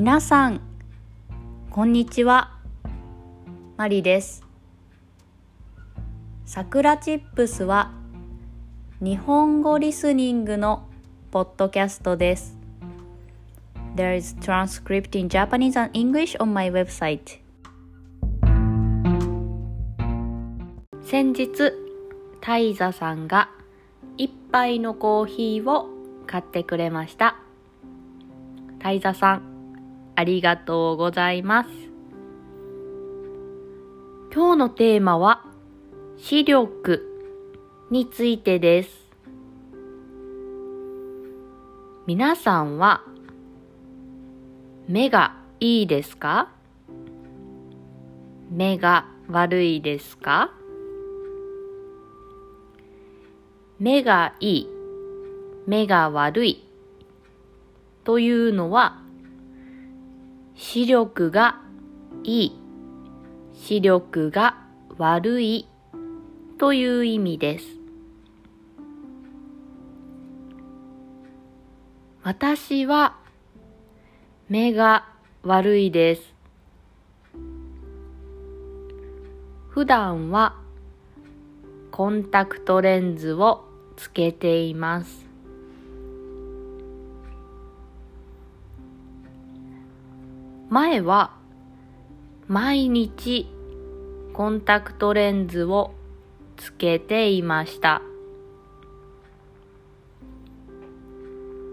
皆さんこんにちは。マリです。さくらチップスは日本語リスニングのポッドキャストです。There is transcript in Japanese and English on my website. 先日タイザさんが一杯のコーヒーを買ってくれました。タイザさんありがとうございます。今日のテーマは視力についてです。皆さんは目がいいですか？目が悪いですか？目がいい、目が悪いというのは視力がいい、視力が悪いという意味です。私は目が悪いです。普段はコンタクトレンズをつけています。前は毎日コンタクトレンズをつけていました。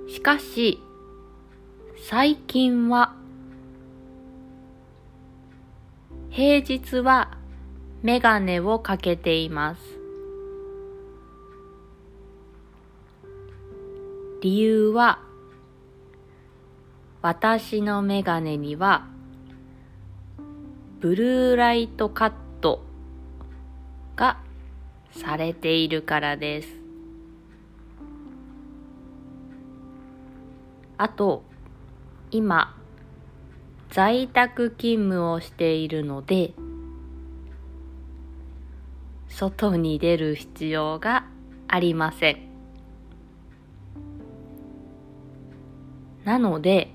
しかし、最近は平日はメガネをかけています。理由は私のメガネにはブルーライトカットがされているからです。あと、今、在宅勤務をしているので、外に出る必要がありません。なので、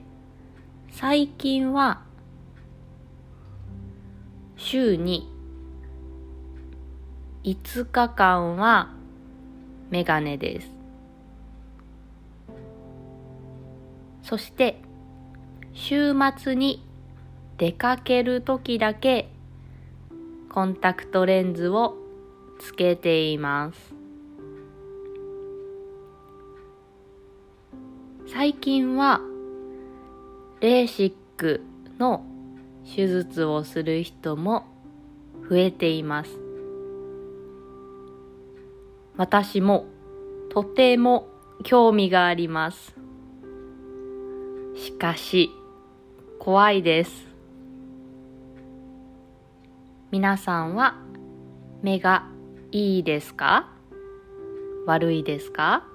最近は週に5日間はメガネです。そして週末に出かける時だけコンタクトレンズをつけています。最近はレーシックの手術をする人も増えています。私もとても興味があります。しかし、怖いです。皆さんは目がいいですか？悪いですか？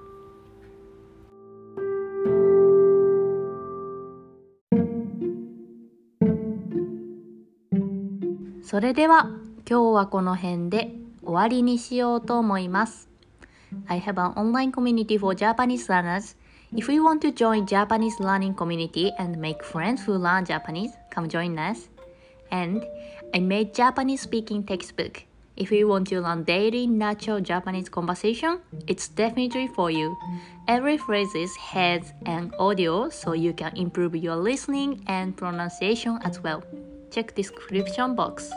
それでは今日はこの辺で終わりにしようと思います。I have an online community for Japanese learners. If you want to join Japanese learning community and make friends who learn Japanese, come join us. And I made Japanese speaking textbook. If you want to learn daily natural Japanese conversation, it's definitely for you. Every phrase has an audio so you can improve your listening and pronunciation as well. Check description box.